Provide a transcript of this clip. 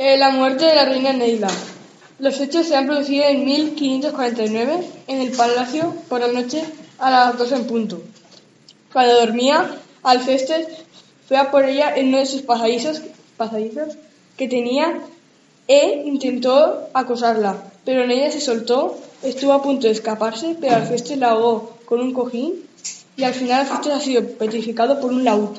Eh, la muerte de la reina Neila. Los hechos se han producido en 1549 en el palacio por la noche a las 2 en punto. Cuando dormía, Alcestes fue a por ella en uno de sus pasadizos, que tenía e intentó acosarla, pero Neila se soltó, estuvo a punto de escaparse, pero Alcestes la ahogó con un cojín y al final Alcestes ha sido petrificado por un laúd.